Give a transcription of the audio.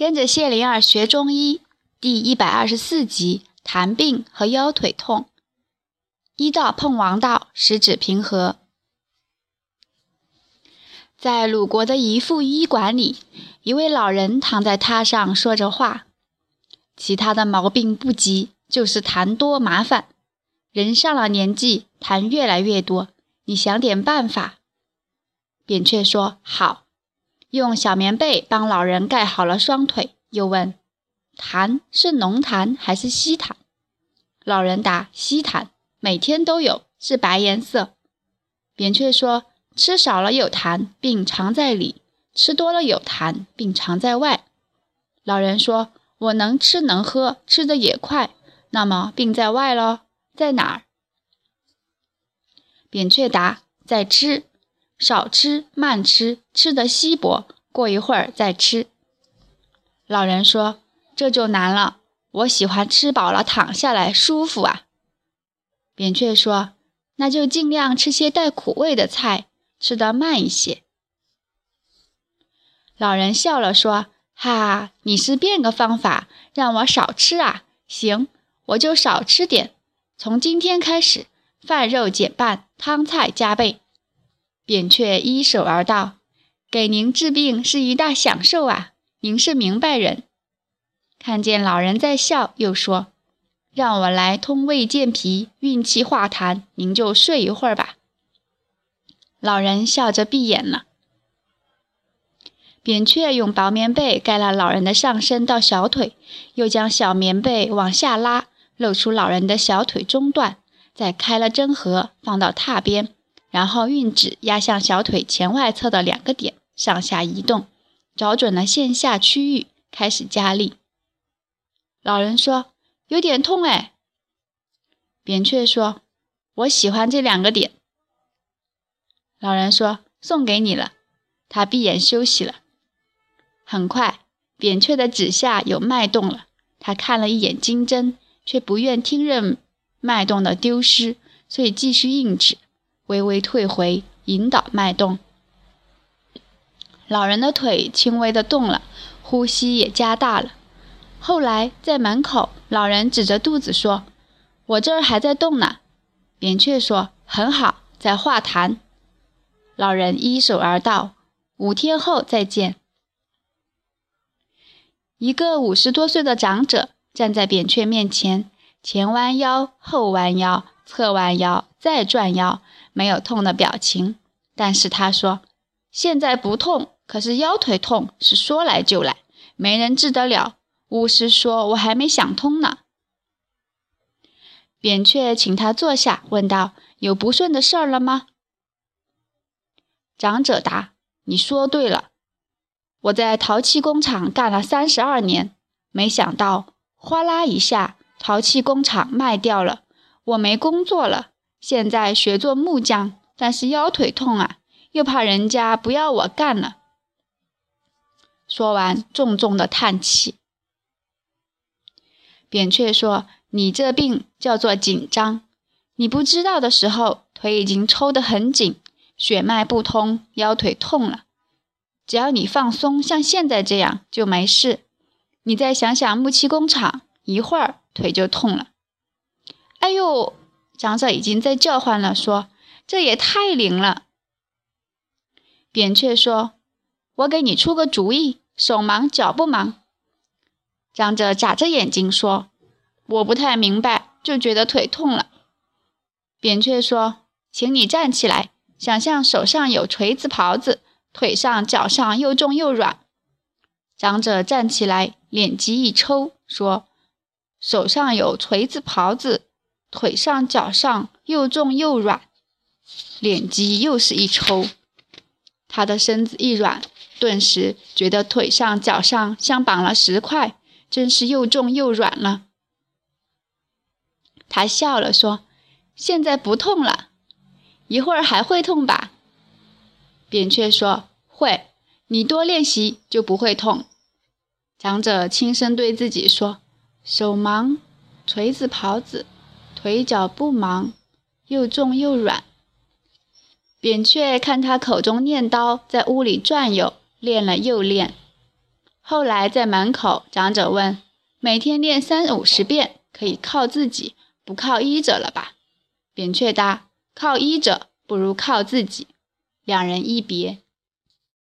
跟着谢灵儿学中医第一百二十四集痰病和腰腿痛。医道碰王道，十指平和。在鲁国的一副医馆里，一位老人躺在榻上说着话。其他的毛病不急，就是痰多麻烦。人上了年纪，痰越来越多，你想点办法。扁鹊说：“好。”用小棉被帮老人盖好了双腿，又问：“痰是浓痰还是稀痰？”老人答：“稀痰，每天都有，是白颜色。”扁鹊说：“吃少了有痰，病藏在里；吃多了有痰，病藏在外。”老人说：“我能吃能喝，吃的也快，那么病在外喽，在哪儿？”扁鹊答：“在吃。”少吃慢吃，吃得稀薄，过一会儿再吃。老人说：“这就难了，我喜欢吃饱了躺下来舒服啊。”扁鹊说：“那就尽量吃些带苦味的菜，吃得慢一些。”老人笑了说：“哈，你是变个方法让我少吃啊？行，我就少吃点。从今天开始，饭肉减半，汤菜加倍。”扁鹊依手而道：“给您治病是一大享受啊！您是明白人。”看见老人在笑，又说：“让我来通胃健脾、运气化痰，您就睡一会儿吧。”老人笑着闭眼了。扁鹊用薄棉被盖了老人的上身到小腿，又将小棉被往下拉，露出老人的小腿中段，再开了针盒，放到榻边。然后运指压向小腿前外侧的两个点，上下移动，找准了线下区域，开始加力。老人说：“有点痛哎。”扁鹊说：“我喜欢这两个点。”老人说：“送给你了。”他闭眼休息了。很快，扁鹊的指下有脉动了。他看了一眼金针，却不愿听任脉动的丢失，所以继续硬指。微微退回，引导脉动。老人的腿轻微的动了，呼吸也加大了。后来在门口，老人指着肚子说：“我这儿还在动呢。”扁鹊说：“很好，在化痰。”老人依手而道：“五天后再见。”一个五十多岁的长者站在扁鹊面前，前弯腰，后弯腰，侧弯腰，再转腰。没有痛的表情，但是他说：“现在不痛，可是腰腿痛是说来就来，没人治得了。巫师说我还没想通呢。”扁鹊请他坐下，问道：“有不顺的事儿了吗？”长者答：“你说对了，我在陶器工厂干了三十二年，没想到哗啦一下，陶器工厂卖掉了，我没工作了。”现在学做木匠，但是腰腿痛啊，又怕人家不要我干了。说完，重重的叹气。扁鹊说：“你这病叫做紧张，你不知道的时候，腿已经抽得很紧，血脉不通，腰腿痛了。只要你放松，像现在这样就没事。你再想想木器工厂，一会儿腿就痛了。哎呦！”长者已经在叫唤了，说：“这也太灵了。”扁鹊说：“我给你出个主意，手忙脚不忙。”长者眨着眼睛说：“我不太明白，就觉得腿痛了。”扁鹊说：“请你站起来，想象手上有锤子刨子，腿上脚上又重又软。”长者站起来，脸极一抽，说：“手上有锤子刨子。”腿上脚上又重又软，脸肌又是一抽，他的身子一软，顿时觉得腿上脚上像绑了石块，真是又重又软了。他笑了说：“现在不痛了，一会儿还会痛吧？”扁鹊说：“会，你多练习就不会痛。”长者轻声对自己说：“手忙，锤子刨子。”腿脚不忙，又重又软。扁鹊看他口中念叨，在屋里转悠，练了又练。后来在门口，长者问：“每天练三五十遍，可以靠自己，不靠医者了吧？”扁鹊答：“靠医者不如靠自己。”两人一别。